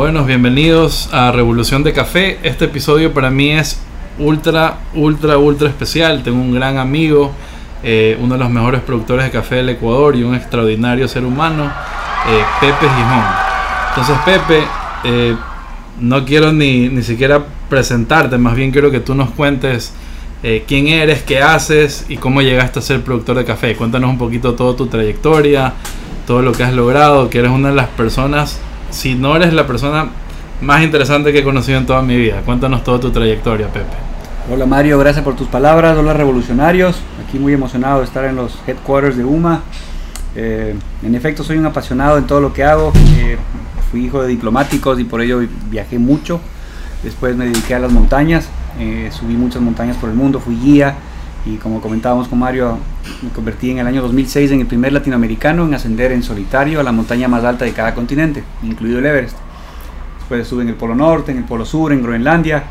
Buenos, bienvenidos a Revolución de Café. Este episodio para mí es ultra, ultra, ultra especial. Tengo un gran amigo, eh, uno de los mejores productores de café del Ecuador y un extraordinario ser humano, eh, Pepe Gijón. Entonces, Pepe, eh, no quiero ni, ni siquiera presentarte, más bien quiero que tú nos cuentes quién eres, qué haces y cómo llegaste a ser productor de café. Cuéntanos un poquito toda tu trayectoria, todo lo que has logrado, que eres una de las personas, si no eres la persona más interesante que he conocido en toda mi vida. Cuéntanos toda tu trayectoria, Pepe. Hola Mario, gracias por tus palabras. Hola revolucionarios. Aquí muy emocionado de estar en los headquarters de UMA. Eh, en efecto, soy un apasionado en todo lo que hago. Eh, fui hijo de diplomáticos y por ello viajé mucho. Después me dediqué a las montañas. Eh, subí muchas montañas por el mundo, fui guía y como comentábamos con Mario, me convertí en el año 2006 en el primer latinoamericano en ascender en solitario a la montaña más alta de cada continente, incluido el Everest. Después estuve en el Polo Norte, en el Polo Sur, en Groenlandia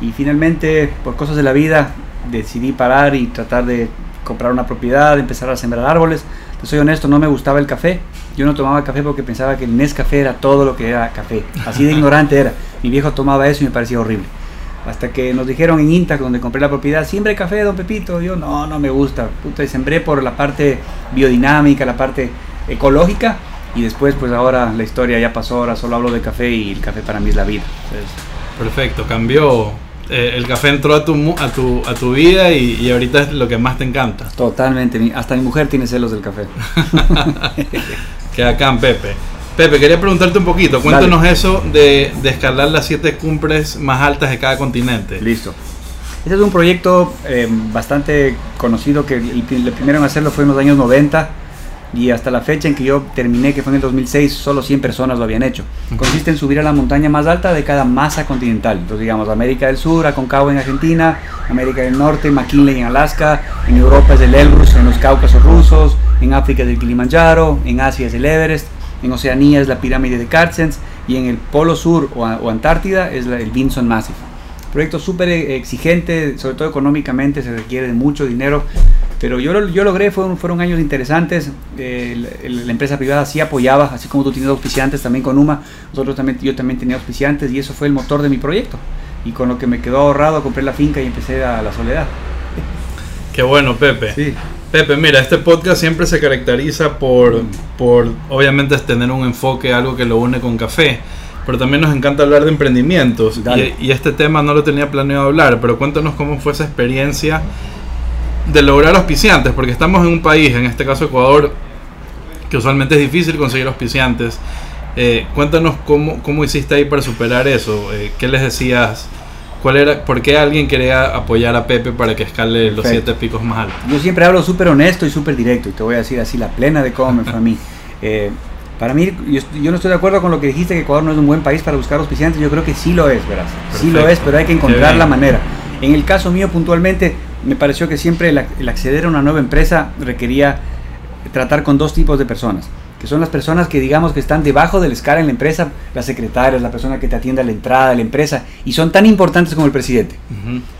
y finalmente por cosas de la vida decidí parar y tratar de comprar una propiedad, empezar a sembrar árboles. Te soy honesto, no me gustaba el café. Yo no tomaba café porque pensaba que el Nescafé era todo lo que era café. Así de ignorante era. Mi viejo tomaba eso y me parecía horrible. Hasta que nos dijeron en INTA, donde compré la propiedad, siempre café, don Pepito. Yo, no, no me gusta. Puta, sembré por la parte biodinámica, la parte ecológica. Y después, pues ahora la historia ya pasó. Ahora solo hablo de café y el café para mí es la vida. Perfecto, cambió. Eh, el café entró a tu, a tu, a tu vida y, y, ahorita es lo que más te encanta. Totalmente. Hasta mi mujer tiene celos del café. Queda acá en Pepe. Pepe, quería preguntarte un poquito, cuéntanos eso de, escalar las siete cumbres más altas de cada continente. Listo. Este es un proyecto eh, bastante conocido que el, primero en hacerlo fue en los años 90 y hasta la fecha en que yo terminé, que fue en el 2006, solo 100 personas lo habían hecho. Consiste en subir a la montaña más alta de cada masa continental. Entonces, digamos, América del Sur, Aconcagua en Argentina, América del Norte, McKinley en Alaska, en Europa es el Elbrus, en los Cáucasos rusos, en África es el Kilimanjaro, en Asia es el Everest en Oceanía es la pirámide de Carstens y en el Polo Sur o, Antártida es el Vinson Massif. Proyecto súper exigente, sobre todo económicamente, se requiere de mucho dinero, pero yo, yo logré, fueron, fueron años interesantes, la empresa privada sí apoyaba, así como tú tienes auspiciantes también con UMA, nosotros también, yo también tenía auspiciantes y eso fue el motor de mi proyecto. Y con lo que me quedó ahorrado compré la finca y empecé a la soledad. Qué bueno, Pepe. Sí. Pepe, mira, este podcast siempre se caracteriza por, por, obviamente, tener un enfoque, algo que lo une con café, pero también nos encanta hablar de emprendimientos. Y, este tema no lo tenía planeado hablar, pero cuéntanos cómo fue esa experiencia de lograr auspiciantes, porque estamos en un país, en este caso Ecuador, que usualmente es difícil conseguir auspiciantes. Eh, cuéntanos cómo, cómo hiciste ahí para superar eso, eh, qué les decías ¿Cuál era, ¿Por qué alguien quería apoyar a Pepe para que escale los siete picos más altos? Yo siempre hablo súper honesto y súper directo y te voy a decir así la plena de cómo me fue a mí. Eh, para mí, yo, no estoy de acuerdo con lo que dijiste que Ecuador no es un buen país para buscar auspiciantes. Yo creo que sí lo es, ¿verdad? Sí lo es, pero hay que encontrar la manera. En el caso mío, puntualmente, me pareció que siempre el acceder a una nueva empresa requería tratar con dos tipos de personas que son las personas que digamos que están debajo del escala en la empresa, las secretarias, la persona que te atiende a la entrada de la empresa, y son tan importantes como el presidente.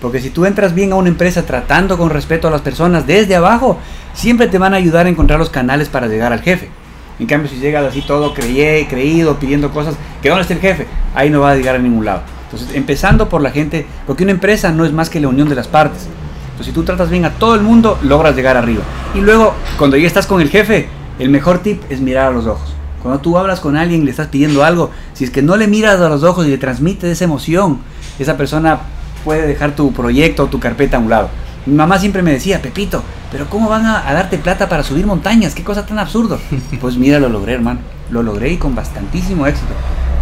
Porque si tú entras bien a una empresa tratando con respeto a las personas desde abajo, siempre te van a ayudar a encontrar los canales para llegar al jefe. En cambio, si llegas así todo creyé, creído, pidiendo cosas, que dónde está el jefe, ahí no va a llegar a ningún lado. Entonces, empezando por la gente, porque una empresa no es más que la unión de las partes. Entonces, si tú tratas bien a todo el mundo, logras llegar arriba. Y luego, cuando ya estás con el jefe, el mejor tip es mirar a los ojos. Cuando tú hablas con alguien y le estás pidiendo algo, si es que no le miras a los ojos y le transmites esa emoción, esa persona puede dejar tu proyecto o tu carpeta a un lado. Mi mamá siempre me decía, Pepito, pero ¿cómo van a, darte plata para subir montañas? ¿Qué cosa tan absurdo? Pues mira, lo logré, hermano. Lo logré y con bastantísimo éxito.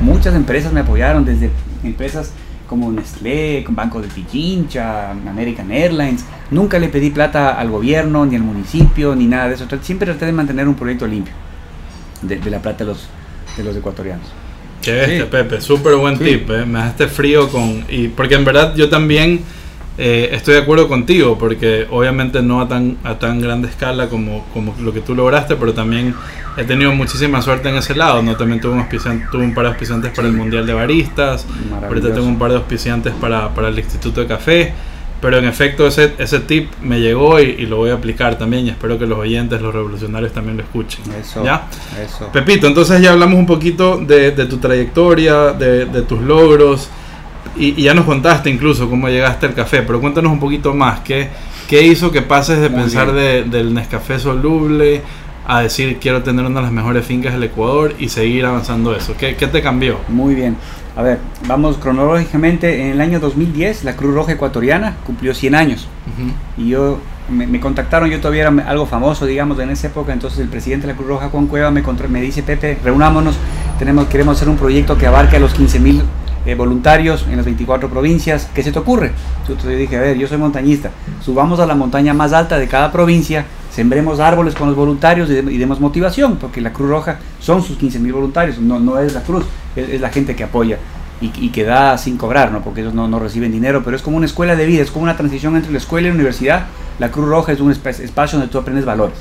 Muchas empresas me apoyaron, desde empresas como Nestlé, con Banco de Pichincha, American Airlines. Nunca le pedí plata al gobierno, ni al municipio, ni nada de eso. Siempre traté de mantener un proyecto limpio de, la plata de los, de los ecuatorianos. Qué este, Pepe, súper buen tip, ¿eh? me dejaste frío con... Y porque en verdad yo también eh, estoy de acuerdo contigo, porque obviamente no a tan, a tan grande escala como, como lo que tú lograste, pero también he tenido muchísima suerte en ese lado. ¿no? También tuve un, tuve un par de auspiciantes para el Mundial de Baristas, ahorita tengo un par de auspiciantes para, para el Instituto de Café. Pero en efecto ese, ese tip me llegó y, lo voy a aplicar también y espero que los oyentes, los revolucionarios también lo escuchen. Eso, ¿Ya? eso. Pepito, entonces ya hablamos un poquito de, tu trayectoria, de, tus logros y, ya nos contaste incluso cómo llegaste al café, pero cuéntanos un poquito más, ¿qué, qué hizo que pases de pensar del Nescafé soluble a decir quiero tener una de las mejores fincas del Ecuador y seguir avanzando eso? ¿Qué, qué te cambió? Muy bien. A ver, vamos cronológicamente. En el año 2010, la Cruz Roja Ecuatoriana cumplió 100 años. Y yo me, contactaron, yo todavía era algo famoso, digamos, en esa época. Entonces, el presidente de la Cruz Roja, Juan Cueva, me, me dice: Pepe, reunámonos. Tenemos, queremos hacer un proyecto que abarque a los 15 mil eh, voluntarios en las 24 provincias. ¿Qué se te ocurre? Yo dije: A ver, yo soy montañista. Subamos a la montaña más alta de cada provincia sembremos árboles con los voluntarios y, demos motivación, porque la Cruz Roja son sus 15 mil voluntarios, no, no es la Cruz, es, la gente que apoya y, que da sin cobrar, ¿no? porque ellos no, no, reciben dinero, pero es como una escuela de vida, es como una transición entre la escuela y la universidad. La Cruz Roja es un espacio donde tú aprendes valores.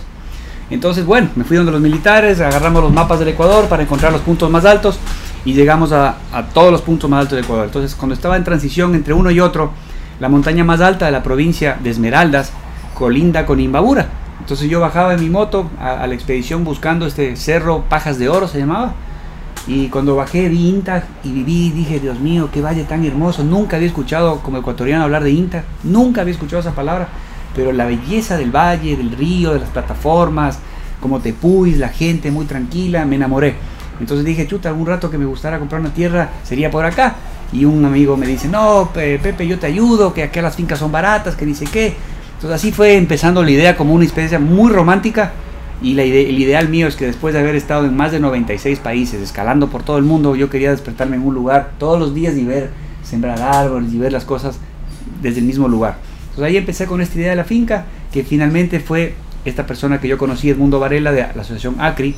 Entonces, bueno, me fui donde los militares, agarramos los mapas del Ecuador para encontrar los puntos más altos y llegamos a, todos los puntos más altos del Ecuador. Entonces, cuando estaba en transición entre uno y otro, la montaña más alta de la provincia de Esmeraldas colinda con Imbabura entonces yo bajaba en mi moto a, la expedición buscando este cerro Pajas de Oro, se llamaba. Y cuando bajé vi INTA y viví, dije, Dios mío, qué valle tan hermoso. Nunca había escuchado como ecuatoriano hablar de INTA, nunca había escuchado esa palabra. Pero la belleza del valle, del río, de las plataformas, como Tepuis, la gente muy tranquila, me enamoré. Entonces dije, chuta, algún rato que me gustara comprar una tierra sería por acá. Y un amigo me dice, no, Pepe, yo te ayudo, que acá las fincas son baratas, que dice qué. Entonces así fue empezando la idea como una experiencia muy romántica y la el ideal mío es que después de haber estado en más de 96 países, escalando por todo el mundo, yo quería despertarme en un lugar todos los días y ver, sembrar árboles y ver las cosas desde el mismo lugar. Entonces ahí empecé con esta idea de la finca, que finalmente fue esta persona que yo conocí, Edmundo Varela, de la asociación ACRI,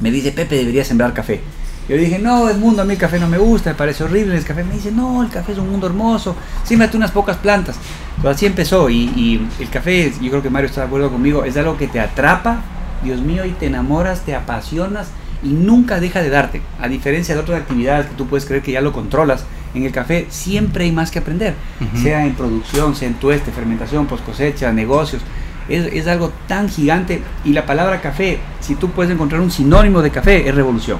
me dice, Pepe, debería sembrar café. Yo dije, no, Edmundo, a mí el café no me gusta, me parece horrible el café. Me dice, no, el café es un mundo hermoso, siembrate unas pocas plantas. Así empezó y, el café, yo creo que Mario está de acuerdo conmigo, es algo que te atrapa, Dios mío, y te enamoras, te apasionas y nunca deja de darte. A diferencia de otras actividades que tú puedes creer que ya lo controlas, en el café siempre hay más que aprender, sea en producción, sea en tueste, fermentación, post cosecha, negocios. Es, es, algo tan gigante y la palabra café, si tú puedes encontrar un sinónimo de café, es revolución.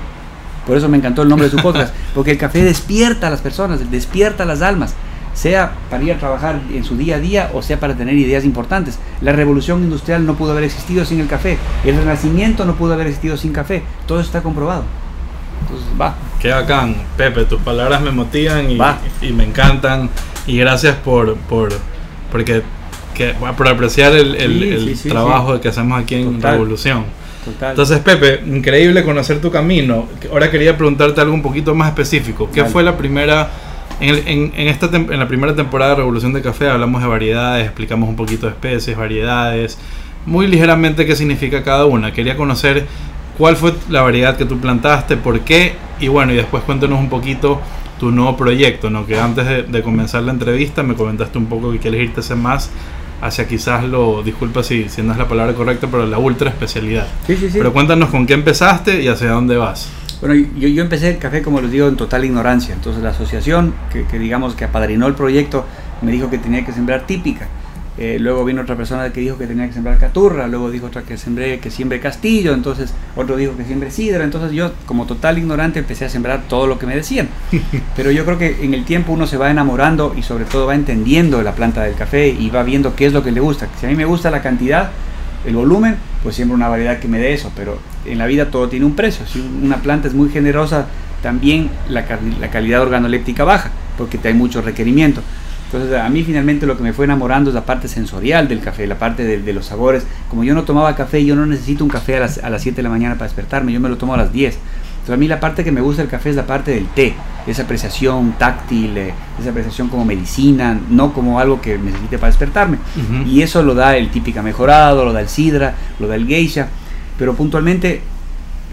Por eso me encantó el nombre de su podcast, porque el café despierta a las personas, despierta a las almas sea para ir a trabajar en su día a día o sea para tener ideas importantes. La revolución industrial no pudo haber existido sin el café, el renacimiento no pudo haber existido sin café, todo está comprobado. Entonces, va. Qué bacán, Pepe, tus palabras me motivan y, y me encantan y gracias por, por, porque, que, por apreciar el, el, trabajo que hacemos aquí en Revolución. Entonces, Pepe, increíble conocer tu camino. Ahora quería preguntarte algo un poquito más específico. ¿Qué fue la primera en, esta en la primera temporada de Revolución de Café hablamos de variedades, explicamos un poquito de especies, variedades, muy ligeramente qué significa cada una. Quería conocer cuál fue la variedad que tú plantaste, por qué, y bueno, y después cuéntanos un poquito tu nuevo proyecto, ¿no? Que antes de, comenzar la entrevista me comentaste un poco que quieres irte más hacia quizás lo, disculpa si, si no es la palabra correcta, pero la ultra especialidad. Sí, sí, sí. Pero cuéntanos con qué empezaste y hacia dónde vas. Bueno, yo, yo, empecé el café, como les digo, en total ignorancia. Entonces la asociación que, digamos que apadrinó el proyecto me dijo que tenía que sembrar típica. Eh, luego vino otra persona que dijo que tenía que sembrar caturra, luego dijo otra que sembré que siembre castillo, entonces otro dijo que siembre sidra, entonces yo como total ignorante empecé a sembrar todo lo que me decían. Pero yo creo que en el tiempo uno se va enamorando y sobre todo va entendiendo la planta del café y va viendo qué es lo que le gusta. Si a mí me gusta la cantidad, el volumen, pues siempre una variedad que me dé eso, pero en la vida todo tiene un precio. Si una planta es muy generosa, también la, la calidad organoléptica baja, porque hay mucho requerimiento. Entonces a mí finalmente lo que me fue enamorando es la parte sensorial del café, la parte de, los sabores. Como yo no tomaba café, yo no necesito un café a las, a las 7 de la mañana para despertarme, yo me lo tomo a las 10 a mí la parte que me gusta del café es la parte del té, esa apreciación táctil, eh, esa apreciación como medicina, no como algo que necesite para despertarme. Y eso lo da el típica mejorado, lo da el sidra, lo da el geisha, pero puntualmente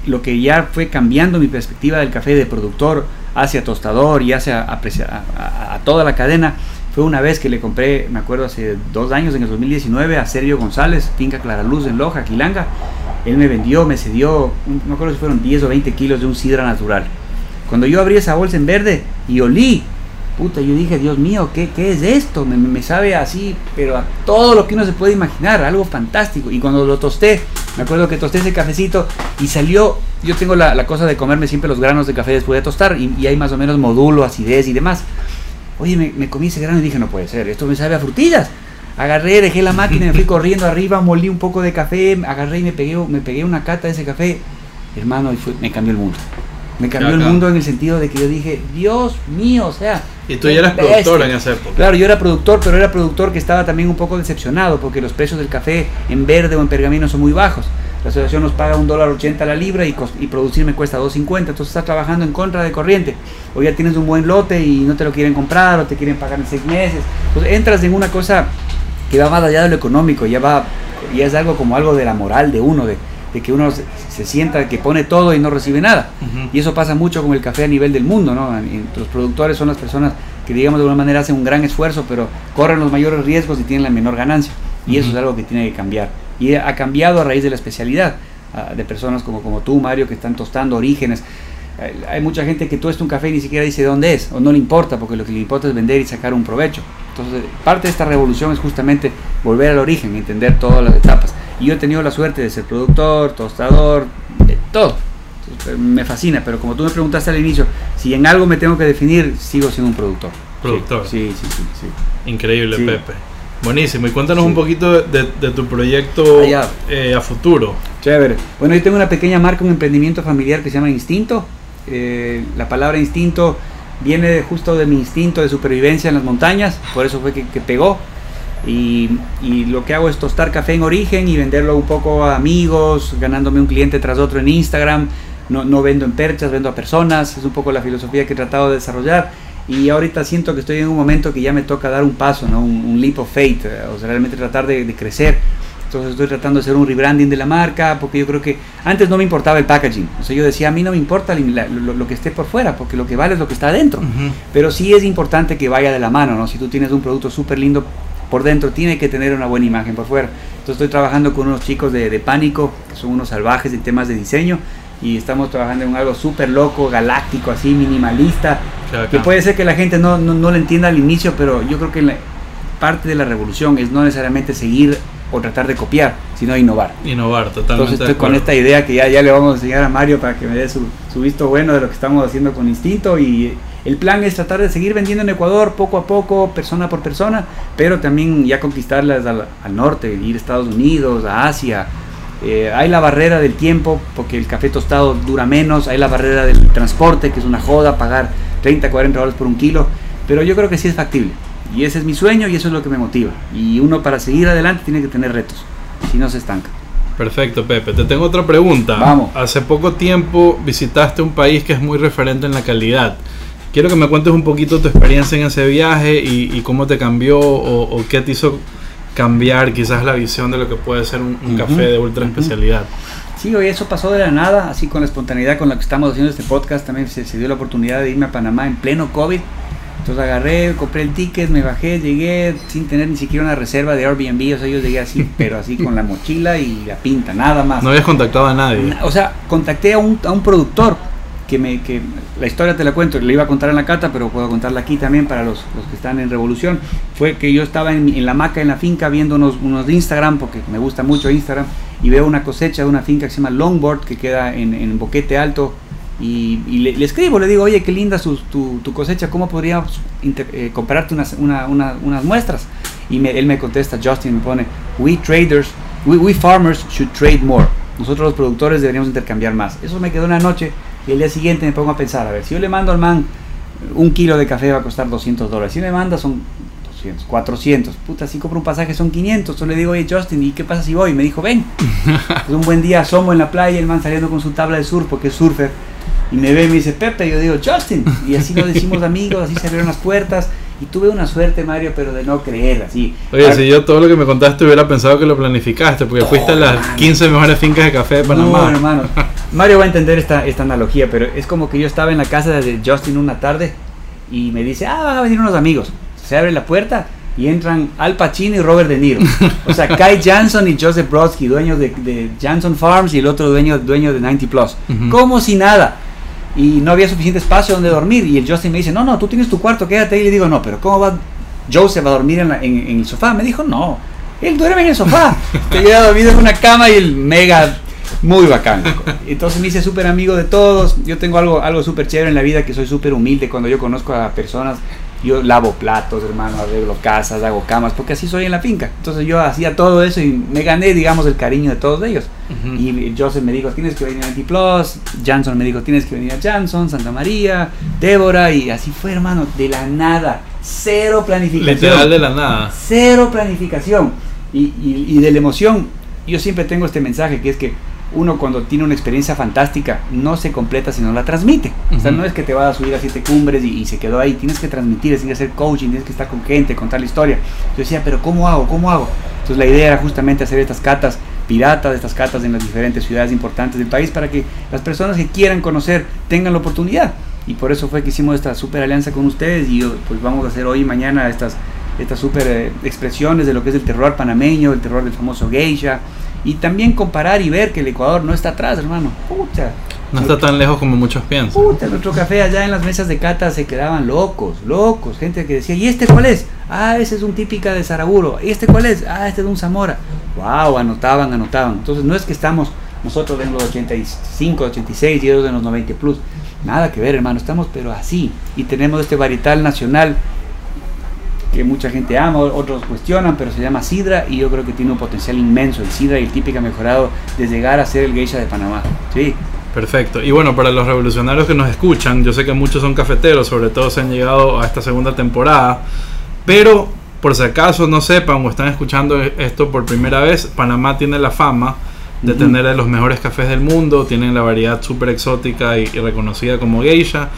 lo que ya fue cambiando mi perspectiva del café de productor hacia tostador y hacia a, a, toda la cadena fue una vez que le compré, me acuerdo hace dos años, en el 2019, a Sergio González, Finca Claraluz en Loja, Quilanga, él me vendió, me cedió, no acuerdo si fueron 10 o 20 kilos de un sidra natural. Cuando yo abrí esa bolsa en verde y olí, puta, yo dije, Dios mío, ¿qué, qué es esto? Me, sabe así, pero a todo lo que uno se puede imaginar, algo fantástico. Y cuando lo tosté, me acuerdo que tosté ese cafecito y salió, yo tengo la, la cosa de comerme siempre los granos de café después de tostar y, y hay más o menos modulo, acidez y demás. Oye, me, me, comí ese grano y dije, no puede ser, esto me sabe a frutillas. Agarré, dejé la máquina, me fui corriendo arriba, molí un poco de café, agarré y me pegué, me pegué una cata de ese café. Hermano, y fue, me cambió el mundo. Me cambió el mundo en el sentido de que yo dije, Dios mío, o sea. Y tú ya eras productor en esa época. Claro, yo era productor, pero era productor que estaba también un poco decepcionado porque los precios del café en verde o en pergamino son muy bajos. La asociación nos paga un dólar ochenta la libra y, y producir me cuesta 2.50, entonces estás trabajando en contra de corriente. O ya tienes un buen lote y no te lo quieren comprar o te quieren pagar en seis meses. Entonces entras en una cosa que va más allá de lo económico, ya va, ya es algo como algo de la moral de uno, de, de que uno se, se, sienta que pone todo y no recibe nada. Uh -huh. Y eso pasa mucho con el café a nivel del mundo, ¿no? Los productores son las personas que, digamos, de alguna manera hacen un gran esfuerzo, pero corren los mayores riesgos y tienen la menor ganancia. Y uh -huh. eso es algo que tiene que cambiar. Y ha cambiado a raíz de la especialidad uh, de personas como, como tú, Mario, que están tostando orígenes. Hay mucha gente que tuesta un café y ni siquiera dice dónde es, o no le importa, porque lo que le importa es vender y sacar un provecho. Entonces, parte de esta revolución es justamente volver al origen, entender todas las etapas. Y yo he tenido la suerte de ser productor, tostador, de todo. Entonces, me fascina, pero como tú me preguntaste al inicio, si en algo me tengo que definir, sigo siendo un productor. Productor. Sí, sí, sí. sí. Increíble, sí. Pepe. Buenísimo. Y cuéntanos sí. un poquito de, de, tu proyecto eh, a futuro. Chévere. Bueno, yo tengo una pequeña marca, un emprendimiento familiar que se llama Instinto. Eh, la palabra instinto viene justo de mi instinto de supervivencia en las montañas, por eso fue que, que pegó. Y, y, lo que hago es tostar café en origen y venderlo un poco a amigos, ganándome un cliente tras otro en Instagram. No, no vendo en perchas, vendo a personas. Es un poco la filosofía que he tratado de desarrollar. Y ahorita siento que estoy en un momento que ya me toca dar un paso, ¿no? un, un leap of faith, o sea, realmente tratar de, de crecer. Entonces estoy tratando de hacer un rebranding de la marca, porque yo creo que antes no me importaba el packaging. O sea, yo decía, a mí no me importa lo, lo, lo que esté por fuera, porque lo que vale es lo que está adentro. Uh -huh. Pero sí es importante que vaya de la mano, ¿no? Si tú tienes un producto súper lindo por dentro, tiene que tener una buena imagen por fuera. Entonces estoy trabajando con unos chicos de, de Pánico, que son unos salvajes en temas de diseño, y estamos trabajando en algo súper loco, galáctico, así, minimalista, que puede ser que la gente no, no, no lo entienda al inicio, pero yo creo que la, parte de la revolución es no necesariamente seguir o tratar de copiar, sino innovar. Innovar, totalmente. Entonces estoy con esta idea que ya, ya le vamos a enseñar a Mario para que me dé su, su visto bueno de lo que estamos haciendo con Instinto y el plan es tratar de seguir vendiendo en Ecuador poco a poco, persona por persona, pero también ya conquistarlas al, al norte, ir a Estados Unidos, a Asia. Eh, hay la barrera del tiempo, porque el café tostado dura menos, hay la barrera del transporte, que es una joda, pagar 30, 40 dólares por un kilo, pero yo creo que sí es factible. Y ese es mi sueño y eso es lo que me motiva. Y uno para seguir adelante tiene que tener retos, si no se estanca. Perfecto, Pepe. Te tengo otra pregunta. Vamos. Hace poco tiempo visitaste un país que es muy referente en la calidad. Quiero que me cuentes un poquito tu experiencia en ese viaje y, y cómo te cambió o, o, qué te hizo cambiar quizás la visión de lo que puede ser un, un uh -huh, café de ultra especialidad. Uh -huh. Sí, oye, eso pasó de la nada, así con la espontaneidad con la que estamos haciendo este podcast. También se, se dio la oportunidad de irme a Panamá en pleno COVID entonces agarré, compré el ticket, me bajé, llegué sin tener ni siquiera una reserva de Airbnb, o sea, yo llegué así, pero así con la mochila y la pinta, nada más. No habías contactado a nadie. O sea, contacté a un, a un productor que me que la historia te la cuento, le iba a contar en la cata, pero puedo contarla aquí también para los, los que están en Revolución. Fue que yo estaba en, en la hamaca en la finca viendo unos, unos de Instagram, porque me gusta mucho Instagram, y veo una cosecha de una finca que se llama Longboard, que queda en, en Boquete Alto, y, y le, le, escribo, le digo, oye, qué linda su, tu, tu, cosecha, ¿cómo podríamos eh, comprarte unas, una, una, unas muestras? Y me, él me contesta, Justin me pone, we traders, we, we farmers should trade more. Nosotros los productores deberíamos intercambiar más. Eso me quedó una noche y el día siguiente me pongo a pensar, a ver, si yo le mando al man un kilo de café va a costar 200 dólares, si me manda son 200, 400, puta, si compro un pasaje son 500, entonces le digo, oye Justin, ¿y qué pasa si voy? Y me dijo, ven. es un buen día, asomo en la playa, el man saliendo con su tabla de surf, porque es surfer, y me ve y me dice Pepe, yo digo Justin, y así nos decimos amigos, así se abrieron las puertas, y tuve una suerte, Mario, pero de no creer, así. Oye, si yo todo lo que me contaste hubiera pensado que lo planificaste, porque fuiste a las 15 mejores fincas de café de Panamá. No, hermano. Mario va a entender esta, esta analogía, pero es como que yo estaba en la casa de Justin una tarde y me dice, ah, van a venir unos amigos. Se abre la puerta y entran Al Pacino y Robert De Niro. O sea, Kai Janson y Joseph Brodsky, dueños de, de Janson Farms y el otro dueño, dueño de 90 Plus. Uh -huh. Como si nada. Y no había suficiente espacio donde dormir. Y el Justin me dice, no, no, tú tienes tu cuarto, quédate. Y le digo, no, pero ¿cómo va Joseph a dormir en, en, el sofá? Me dijo, no, él duerme en el sofá. Te queda dormido en una cama y el mega muy bacán. Entonces me hice súper amigo de todos. Yo tengo algo, algo súper chévere en la vida, que soy súper humilde cuando yo conozco a personas. Yo lavo platos, hermano, arreglo casas, hago camas, porque así soy en la finca. Entonces yo hacía todo eso y me gané, digamos, el cariño de todos ellos. Y Joseph me dijo, tienes que venir a Plus. Janson me dijo, tienes que venir a Janson, Santa María, Débora. Y así fue, hermano, de la nada. Cero planificación. Literal de la nada. Cero planificación. Y, y, y de la emoción, yo siempre tengo este mensaje que es que uno cuando tiene una experiencia fantástica no se completa si no la transmite. O sea, no es que te vas a subir a siete cumbres y, se quedó ahí. Tienes que transmitir, tienes que hacer coaching, tienes que estar con gente, contar la historia. Yo decía, pero ¿cómo hago? ¿Cómo hago? Entonces la idea era justamente hacer estas catas piratas, estas catas en las diferentes ciudades importantes del país para que las personas que quieran conocer tengan la oportunidad. Y por eso fue que hicimos esta super alianza con ustedes y pues vamos a hacer hoy y mañana estas, estas super eh, expresiones de lo que es el terror panameño, el terror del famoso geisha, y también comparar y ver que el Ecuador no está atrás, hermano. Pucha. No está tan lejos como muchos piensan. Puta, nuestro café allá en las mesas de cata se quedaban locos, locos. Gente que decía, ¿y este cuál es? Ah, ese es un típica de Saraguro. ¿Y este cuál es? Ah, este es de un Zamora. Wow, anotaban, anotaban. Entonces no es que estamos nosotros en los 85, 86 y ellos en los 90 plus. Nada que ver, hermano. Estamos pero así. Y tenemos este varital nacional que mucha gente ama, otros cuestionan, pero se llama Sidra y yo creo que tiene un potencial inmenso. El Sidra y el típica mejorado de llegar a ser el geisha de Panamá. Sí. Perfecto. Y bueno, para los revolucionarios que nos escuchan, yo sé que muchos son cafeteros, sobre todo se han llegado a esta segunda temporada, pero por si acaso no sepan o están escuchando esto por primera vez, Panamá tiene la fama de tener los mejores cafés del mundo, tienen la variedad súper exótica y, reconocida como geisha,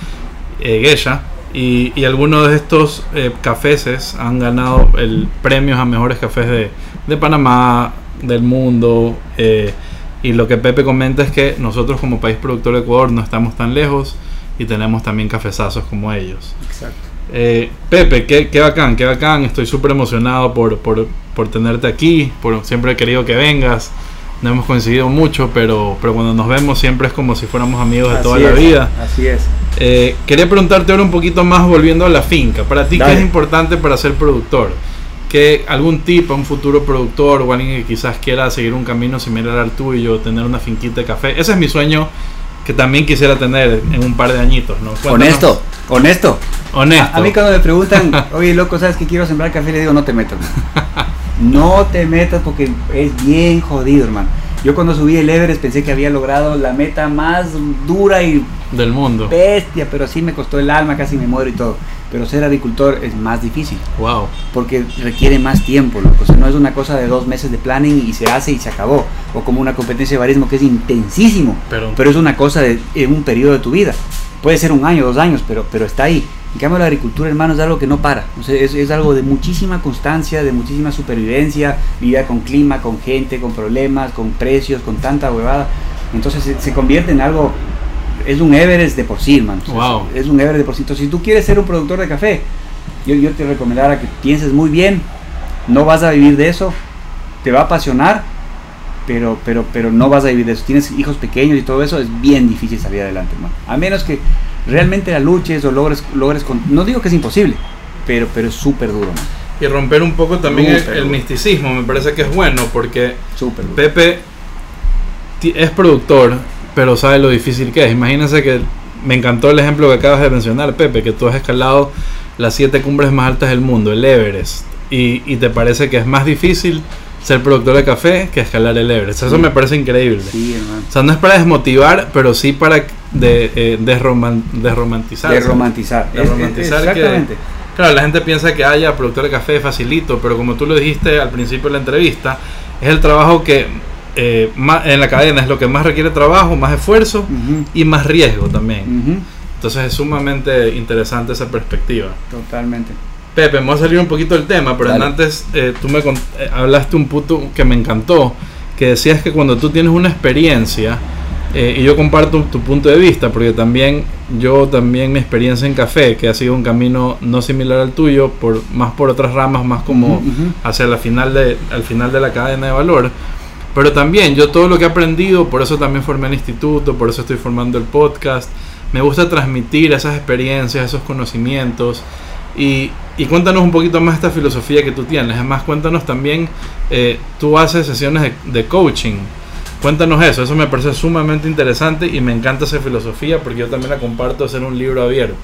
eh, geisha y, algunos de estos eh, cafés han ganado el premios a mejores cafés de, de Panamá, del mundo. Eh, y lo que Pepe comenta es que nosotros como país productor de Ecuador no estamos tan lejos y tenemos también cafezazos como ellos. Exacto. Eh, Pepe, qué, qué, bacán, qué bacán. Estoy súper emocionado por, por, por, tenerte aquí. Por, siempre he querido que vengas. No hemos coincidido mucho, pero, pero cuando nos vemos siempre es como si fuéramos amigos de toda la vida. Así es. Eh, quería preguntarte ahora un poquito más volviendo a la finca. Para ti, ¿qué es importante para ser productor? ¿Qué, ¿Algún tip a un futuro productor o alguien que quizás quiera seguir un camino similar al tuyo, tener una finquita de café? Ese es mi sueño que también quisiera tener en un par de añitos, ¿no? Honesto, honesto. Honesto. A, mí cuando me preguntan, oye, loco, ¿sabes que quiero sembrar café? Le digo, no te metas. no te metas porque es bien jodido, hermano. Yo cuando subí el Everest pensé que había logrado la meta más dura y del mundo. Bestia, pero sí me costó el alma, casi me muero y todo. Pero ser agricultor es más difícil. Wow. Porque requiere más tiempo, O sea, no es una cosa de dos meses de planning y se hace y se acabó. O como una competencia de barismo que es intensísimo. Pero, pero es una cosa de en un periodo de tu vida. Puede ser un año, dos años, pero, pero está ahí. En cambio, la agricultura, hermano, es algo que no para. O sea, es, es, algo de muchísima constancia, de muchísima supervivencia, vida con clima, con gente, con problemas, con precios, con tanta huevada. Entonces se, se convierte en algo es un Everest de por sí, hermano. Wow. Es, un Everest de por sí. Entonces, si tú quieres ser un productor de café, yo, yo te recomendaría que pienses muy bien. No vas a vivir de eso. Te va a apasionar, pero, pero, pero no vas a vivir de eso. Tienes hijos pequeños y todo eso, es bien difícil salir adelante, hermano. A menos que realmente la luches o logres, logres con... No digo que es imposible, pero, pero es súper duro. Y romper un poco también el, misticismo, me parece que es bueno, porque Pepe es productor, pero sabe lo difícil que es. Imagínense que me encantó el ejemplo que acabas de mencionar, Pepe, que tú has escalado las siete cumbres más altas del mundo, el Everest, y, y te parece que es más difícil ser productor de café que escalar el Everest. Eso me parece increíble. Sí, hermano. O sea, no es para desmotivar, pero sí para de, eh, desromantizar. Desromantizar. exactamente. claro, la gente piensa que haya productor de café facilito, pero como tú lo dijiste al principio de la entrevista, es el trabajo que eh, en la cadena es lo que más requiere trabajo, más esfuerzo y más riesgo también. Entonces es sumamente interesante esa perspectiva. Totalmente. Pepe, me voy a salir un poquito del tema, pero antes eh, tú me eh, hablaste un punto que me encantó, que decías que cuando tú tienes una experiencia, y yo comparto tu punto de vista, porque también yo también mi experiencia en café, que ha sido un camino no similar al tuyo, por, más por otras ramas, más como hacia la final de, al final de la cadena de valor, pero también yo todo lo que he aprendido, por eso también formé el instituto, por eso estoy formando el podcast, me gusta transmitir esas experiencias, esos conocimientos. Y, y cuéntanos un poquito más esta filosofía que tú tienes. Además, cuéntanos también, eh, tú haces sesiones de, de coaching. Cuéntanos eso, eso me parece sumamente interesante y me encanta esa filosofía porque yo también la comparto hacer un libro abierto.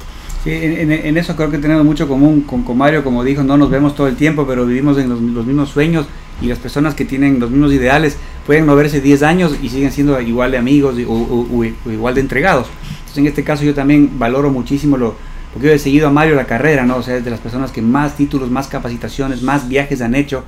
Sí, en, en, eso creo que tenemos mucho común con, con, Mario, como dijo, no nos vemos todo el tiempo, pero vivimos en los, los, mismos sueños y las personas que tienen los mismos ideales pueden no verse 10 años y siguen siendo igual de amigos o, o, o, igual de entregados. Entonces en este caso yo también valoro muchísimo lo, porque yo he seguido a Mario la carrera, ¿no? O sea, es de las personas que más títulos, más capacitaciones, más viajes han hecho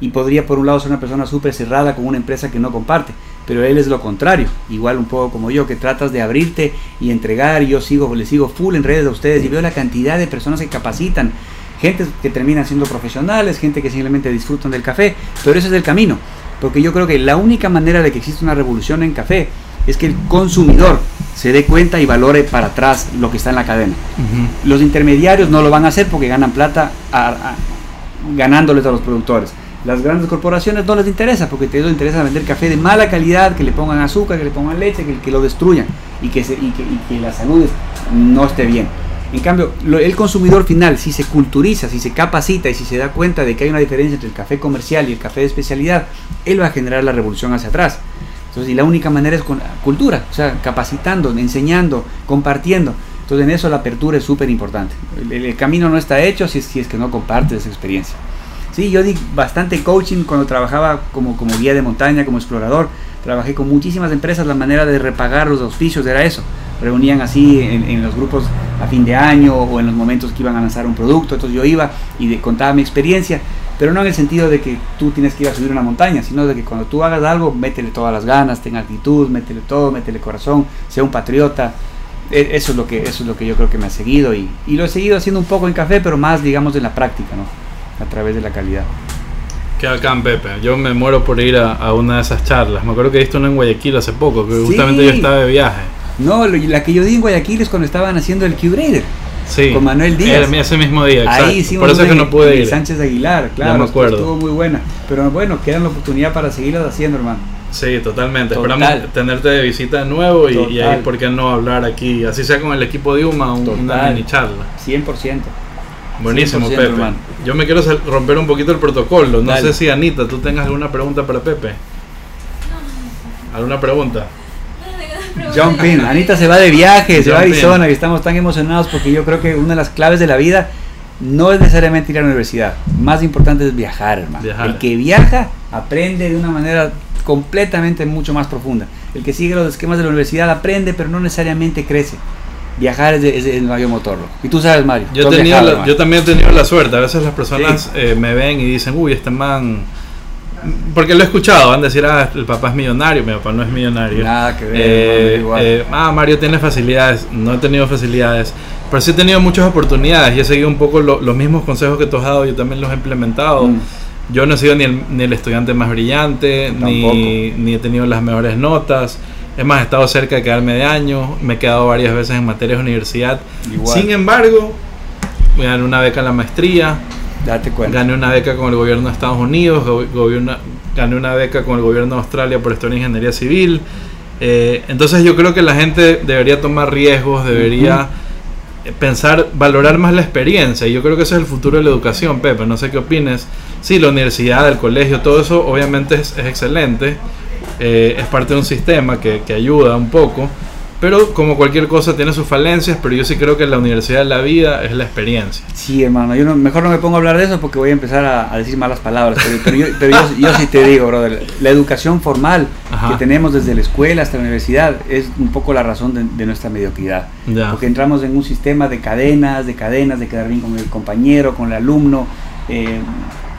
y podría por un lado ser una persona súper cerrada con una empresa que no comparte, pero él es lo contrario, igual un poco como yo, que tratas de abrirte y entregar, y yo sigo, le sigo full en redes a ustedes y veo la cantidad de personas que capacitan, gente que terminan siendo profesionales, gente que simplemente disfrutan del café, pero ese es el camino, porque yo creo que la única manera de que exista una revolución en café es que el consumidor se dé cuenta y valore para atrás lo que está en la cadena. Uh -huh. Los intermediarios no lo van a hacer porque ganan plata a, a, ganándoles a los productores. Las grandes corporaciones no les interesa porque ellos les interesa vender café de mala calidad, que le pongan azúcar, que le pongan leche, que, lo destruyan y que, la salud no esté bien. En cambio, el consumidor final, si se culturiza, si se capacita y si se da cuenta de que hay una diferencia entre el café comercial y el café de especialidad, él va a generar la revolución hacia atrás. Entonces, y la única manera es con cultura, o sea, capacitando, enseñando, compartiendo. Entonces, en eso la apertura es súper importante. El, camino no está hecho si si es que no compartes esa experiencia. Sí, yo di bastante coaching cuando trabajaba como, como guía de montaña, como explorador. Trabajé con muchísimas empresas, la manera de repagar los auspicios era eso. Reunían así en, en, los grupos a fin de año o en los momentos que iban a lanzar un producto. Entonces yo iba y contaba mi experiencia, pero no en el sentido de que tú tienes que ir a subir una montaña, sino de que cuando tú hagas algo, métele todas las ganas, ten actitud, métele todo, métele corazón, sea un patriota. E, eso es lo que, eso es lo que yo creo que me ha seguido y, y lo he seguido haciendo un poco en café, pero más digamos en la práctica, ¿no? A través de la calidad. Qué bacán, Pepe. Yo me muero por ir a, a, una de esas charlas. Me acuerdo que he visto una en Guayaquil hace poco, que sí. justamente yo estaba de viaje. No, la que yo di en Guayaquil es cuando estaban haciendo el Q-Grader. Sí. Con Manuel Díaz. Era ese mismo día, exacto. Ahí hicimos Por eso es que no pude ir. Sánchez Aguilar, claro. Ya me acuerdo. Estuvo muy buena. Pero bueno, quedan la oportunidad para seguirlas haciendo, hermano. Sí, totalmente. Total. Esperamos tenerte de visita de nuevo y, y, ahí, ¿por qué no hablar aquí? Así sea con el equipo de UMA, un, una mini charla. 100%. Buenísimo, Pepe. Hermano. Yo me quiero romper un poquito el protocolo. No Dale. sé si Anita, tú tengas alguna pregunta para Pepe. ¿Alguna pregunta? Jump in. Anita se va de viaje, se va a Arizona y estamos tan emocionados porque yo creo que una de las claves de la vida no es necesariamente ir a la universidad. Más importante es viajar, hermano. Viajar. El que viaja aprende de una manera completamente mucho más profunda. El que sigue los esquemas de la universidad aprende, pero no necesariamente crece viajar es, de, es, el mayor motor. Y tú sabes, Mario. Yo, viajado, la, yo también he tenido la suerte. A veces las personas sí. eh, me ven y dicen, uy, este man. Porque lo he escuchado, van a decir, ah, el papá es millonario, mi papá no es millonario. Nada que ver. Eh, igual. Eh, ah, Mario tiene facilidades. No he tenido facilidades. Pero sí he tenido muchas oportunidades y he seguido un poco lo, los mismos consejos que tú has dado, yo también los he implementado. Mm. Yo no he sido ni el, ni el estudiante más brillante, ni, ni he tenido las mejores notas. Es más, he estado cerca de quedarme de año, me he quedado varias veces en materias de universidad. Igual. Sin embargo, gané una beca en la maestría. Date cuenta. Gané una beca con el gobierno de Estados Unidos, gobierno, gané una beca con el gobierno de Australia por estudiar ingeniería civil. Eh, entonces yo creo que la gente debería tomar riesgos, debería uh -huh. pensar, valorar más la experiencia. Y yo creo que ese es el futuro de la educación, Pepe. No sé qué opines. Sí, la universidad, el colegio, todo eso obviamente es, es excelente eh, es parte de un sistema que, que, ayuda un poco, pero como cualquier cosa tiene sus falencias, pero yo sí creo que la universidad de la vida es la experiencia. Sí, hermano, yo no, mejor no me pongo a hablar de eso porque voy a empezar a, a decir malas palabras, pero, pero, yo, pero yo, yo, sí te digo, brother, la educación formal Ajá. que tenemos desde la escuela hasta la universidad es un poco la razón de, de nuestra mediocridad, ya. porque entramos en un sistema de cadenas, de cadenas, de quedar bien con el compañero, con el alumno, eh,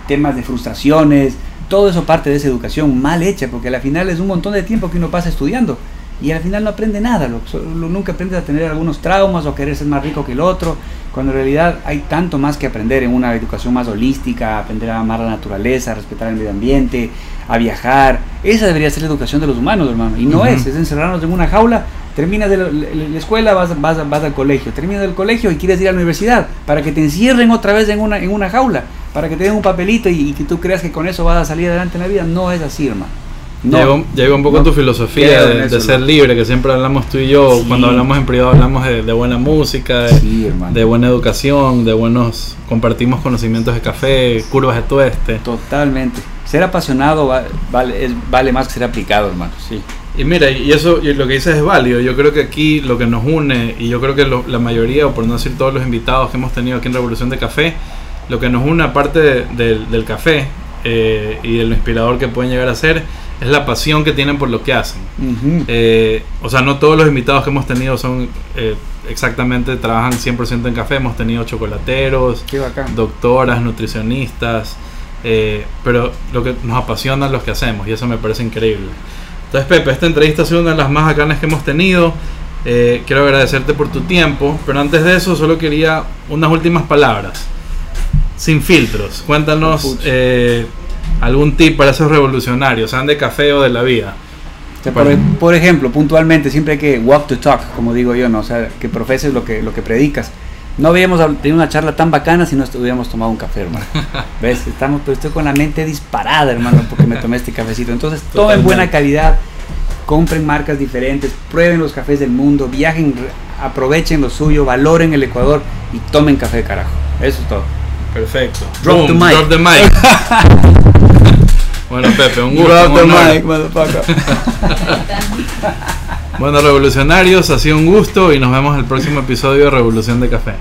temas de frustraciones, todo eso parte de esa educación mal hecha, porque al final es un montón de tiempo que uno pasa estudiando y al final no aprende nada, lo, lo, nunca aprende a tener algunos traumas o a querer ser más rico que el otro, cuando en realidad hay tanto más que aprender en una educación más holística, aprender a amar la naturaleza, a respetar el medio ambiente, a viajar. Esa debería ser la educación de los humanos, hermano, y no uh -huh. es, es encerrarnos en una jaula, terminas de la, la escuela, vas, vas, vas, al colegio, terminas del colegio y quieres ir a la universidad para que te encierren otra vez en una, en una jaula para que te den un papelito y, y, que tú creas que con eso vas a salir adelante en la vida. No es así, hermano. No, llegó, un poco tu filosofía de, ser libre, que siempre hablamos tú y yo, cuando hablamos en privado hablamos de, buena música, de, buena educación, de buenos, compartimos conocimientos de café, curvas de tueste. Totalmente. Ser apasionado vale, vale más que ser aplicado, hermano, sí. Y mira, y eso y lo que dices es válido. Yo creo que aquí lo que nos une, y yo creo que la mayoría, o por no decir todos los invitados que hemos tenido aquí en Revolución de Café, lo que nos une aparte del café eh, y de lo inspirador que pueden llegar a ser, es la pasión que tienen por lo que hacen. Eh, o sea, no todos los invitados que hemos tenido son eh, exactamente, trabajan 100% en café. Hemos tenido chocolateros, doctoras, nutricionistas, eh, pero lo que nos apasiona es lo que hacemos y eso me parece increíble. Entonces, Pepe, esta entrevista ha sido una de las más bacanas que hemos tenido. quiero agradecerte por tu tiempo, pero antes de eso solo quería unas últimas palabras. Sin filtros, cuéntanos algún tip para esos revolucionarios, sean de café o de la vida. por, ejemplo, puntualmente, siempre hay que walk to talk, como digo yo, ¿no? O sea, que profeses lo que, lo que predicas. No habíamos tenido una charla tan bacana si no hubiéramos tomado un café, hermano. ¿Ves? Estamos, pero estoy con la mente disparada, hermano, porque me tomé este cafecito. Entonces, tomen buena calidad, compren marcas diferentes, prueben los cafés del mundo, viajen, aprovechen lo suyo, valoren el Ecuador y tomen café de carajo. Eso es todo. Perfecto. Drop the mic. Drop the mic. bueno, Pepe, un gusto. Drop the mic, bueno, revolucionarios, ha sido un gusto y nos vemos en el próximo episodio de Revolución de Café.